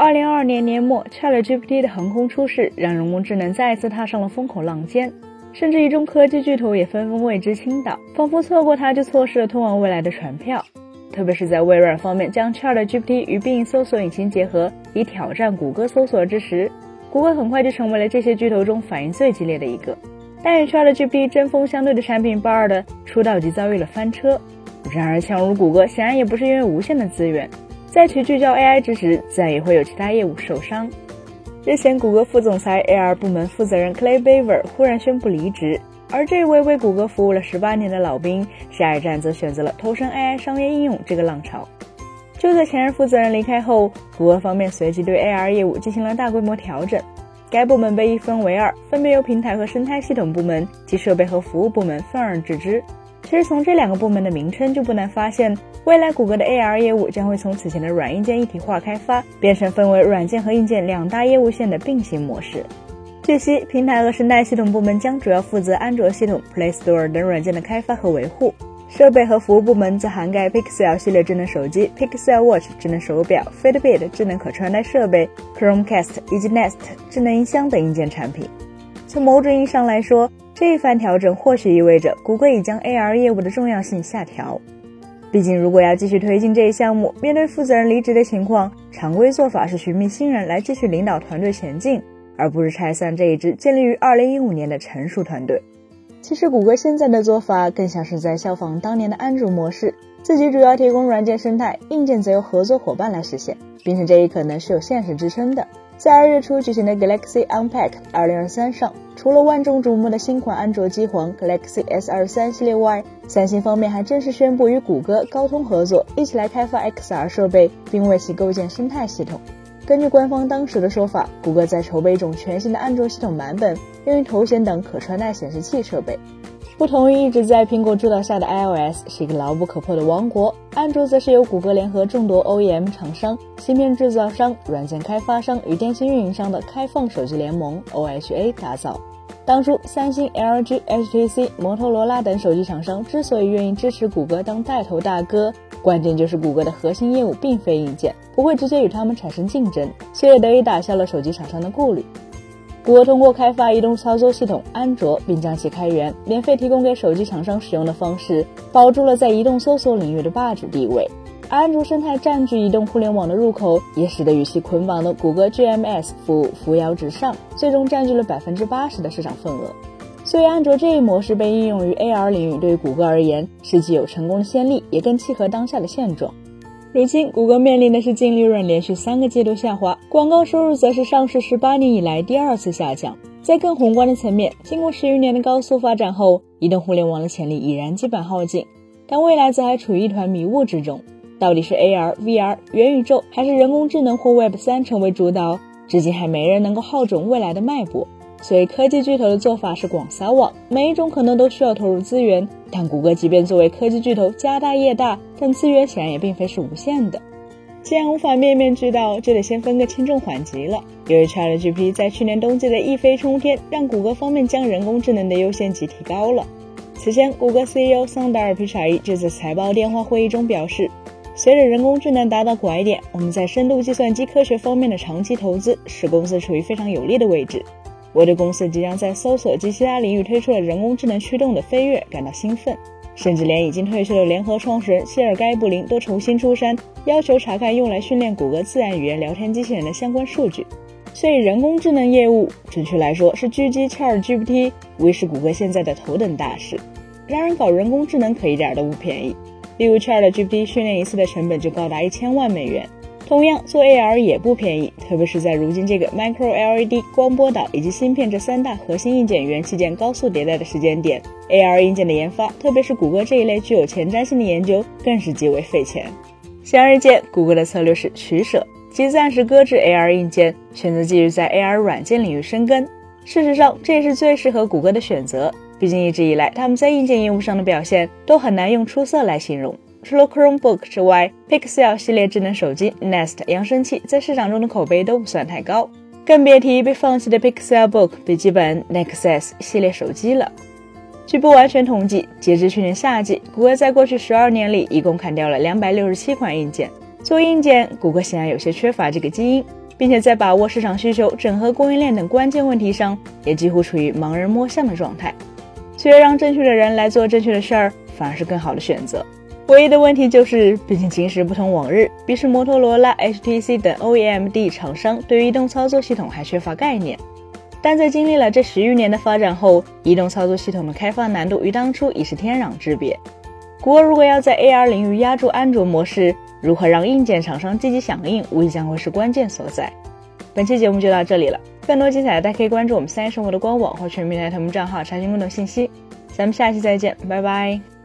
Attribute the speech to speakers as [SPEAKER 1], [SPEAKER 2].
[SPEAKER 1] 二零二二年年末，ChatGPT 的横空出世，让人工智能再一次踏上了风口浪尖，甚至一众科技巨头也纷纷为之倾倒，仿佛错过它就错失了通往未来的船票。特别是在微软方面将 ChatGPT 与 Bing 搜索引擎结合，以挑战谷歌搜索之时，谷歌很快就成为了这些巨头中反应最激烈的一个。但与 ChatGPT 针锋相对的产品 Bard 的出道即遭遇了翻车。然而，强如谷歌显然也不是因为无限的资源。在其聚焦 AI 之时，自然也会有其他业务受伤。日前，谷歌副总裁 AR 部门负责人 Clay Baver 忽然宣布离职，而这位为谷歌服务了十八年的老兵，下一站则选择了投身 AI 商业应用这个浪潮。就在前任负责人离开后，谷歌方面随即对 AR 业务进行了大规模调整，该部门被一分为二，分别由平台和生态系统部门及设备和服务部门分而治之。其实从这两个部门的名称就不难发现，未来谷歌的 AR 业务将会从此前的软硬件一体化开发，变成分为软件和硬件两大业务线的并行模式。据悉，平台和生态系统部门将主要负责安卓系统、Play Store 等软件的开发和维护，设备和服务部门则涵盖 Pixel 系列智能手机、Pixel Watch 智能手表、Fitbit 智能可穿戴设备、Chromecast 以及 Nest 智能音箱等硬件产品。从某种意义上来说，这一番调整或许意味着谷歌已将 AR 业务的重要性下调。毕竟，如果要继续推进这一项目，面对负责人离职的情况，常规做法是寻觅新人来继续领导团队前进，而不是拆散这一支建立于2015年的成熟团队。其实，谷歌现在的做法更像是在效仿当年的安卓模式，自己主要提供软件生态，硬件则由合作伙伴来实现，并且这一可能是有现实支撑的。在二月初举行的 Galaxy Unpacked 2023上，除了万众瞩目的新款安卓机皇 Galaxy S23 系列外，三星方面还正式宣布与谷歌、高通合作，一起来开发 XR 设备，并为其构建生态系统。根据官方当时的说法，谷歌在筹备一种全新的安卓系统版本，用于头显等可穿戴显示器设备。不同于一直在苹果主导下的 iOS 是一个牢不可破的王国，安卓则是由谷歌联合众多 OEM 厂商、芯片制造商、软件开发商与电信运营商的开放手机联盟 OHA 打造。当初，三星、LG、HTC、摩托罗拉等手机厂商之所以愿意支持谷歌当带头大哥，关键就是谷歌的核心业务并非硬件，不会直接与他们产生竞争，这也得以打消了手机厂商的顾虑。谷歌通过开发移动操作系统安卓，并将其开源、免费提供给手机厂商使用的方式，保住了在移动搜索领域的霸主地位。安卓生态占据移动互联网的入口，也使得与其捆绑的谷歌 GMS 服务扶摇直上，最终占据了百分之八十的市场份额。所以，安卓这一模式被应用于 AR 领域，对于谷歌而言是既有成功的先例，也更契合当下的现状。如今，谷歌面临的是净利润连续三个季度下滑，广告收入则是上市十八年以来第二次下降。在更宏观的层面，经过十余年的高速发展后，移动互联网的潜力已然基本耗尽，但未来则还处于一团迷雾之中。到底是 AR、VR、元宇宙，还是人工智能或 Web 三成为主导？至今还没人能够号准未来的脉搏。所以，科技巨头的做法是广撒网，每一种可能都需要投入资源。但谷歌即便作为科技巨头家大业大，但资源显然也并非是无限的。既然无法面面俱到，就得先分个轻重缓急了。由于 ChatGPT 在去年冬季的一飞冲天，让谷歌方面将人工智能的优先级提高了。此前，谷歌 CEO 桑德尔皮查伊就在财报电话会议中表示，随着人工智能达到拐点，我们在深度计算机科学方面的长期投资使公司处于非常有利的位置。我对公司即将在搜索及其他领域推出了人工智能驱动的飞跃感到兴奋，甚至连已经退休的联合创始人谢尔盖布林都重新出山，要求查看用来训练谷歌自然语言聊天机器人的相关数据。所以，人工智能业务，准确来说是狙击 ChatGPT，无疑是谷歌现在的头等大事。然而，搞人工智能可一点都不便宜，例如 ChatGPT 训练一次的成本就高达一千万美元。同样，做 AR 也不便宜，特别是在如今这个 Micro LED、光波导以及芯片这三大核心硬件元器件高速迭代的时间点，AR 硬件的研发，特别是谷歌这一类具有前瞻性的研究，更是极为费钱。显而易见，谷歌的策略是取舍，即暂时搁置 AR 硬件，选择继续在 AR 软件领域深耕。事实上，这也是最适合谷歌的选择，毕竟一直以来他们在硬件业务上的表现都很难用出色来形容。除了 Chromebook 之外，Pixel 系列智能手机、Nest 扬声器在市场中的口碑都不算太高，更别提被放弃的 Pixel Book 笔记本、Nexus 系列手机了。据不完全统计，截至去年夏季，谷歌在过去十二年里一共砍掉了两百六十七款硬件，做硬件，谷歌显然有些缺乏这个基因，并且在把握市场需求、整合供应链等关键问题上，也几乎处于盲人摸象的状态。所以，让正确的人来做正确的事儿，反而是更好的选择。唯一的问题就是，毕竟今时不同往日，比如摩托罗拉、HTC 等 OEMD 厂商对于移动操作系统还缺乏概念。但在经历了这十余年的发展后，移动操作系统的开发难度与当初已是天壤之别。谷歌如果要在 AR 领域压住安卓模式，如何让硬件厂商积极响应，无疑将会是关键所在。本期节目就到这里了，更多精彩大家可以关注我们三生活的官网或全民来头目账号查询更多信息。咱们下期再见，拜拜。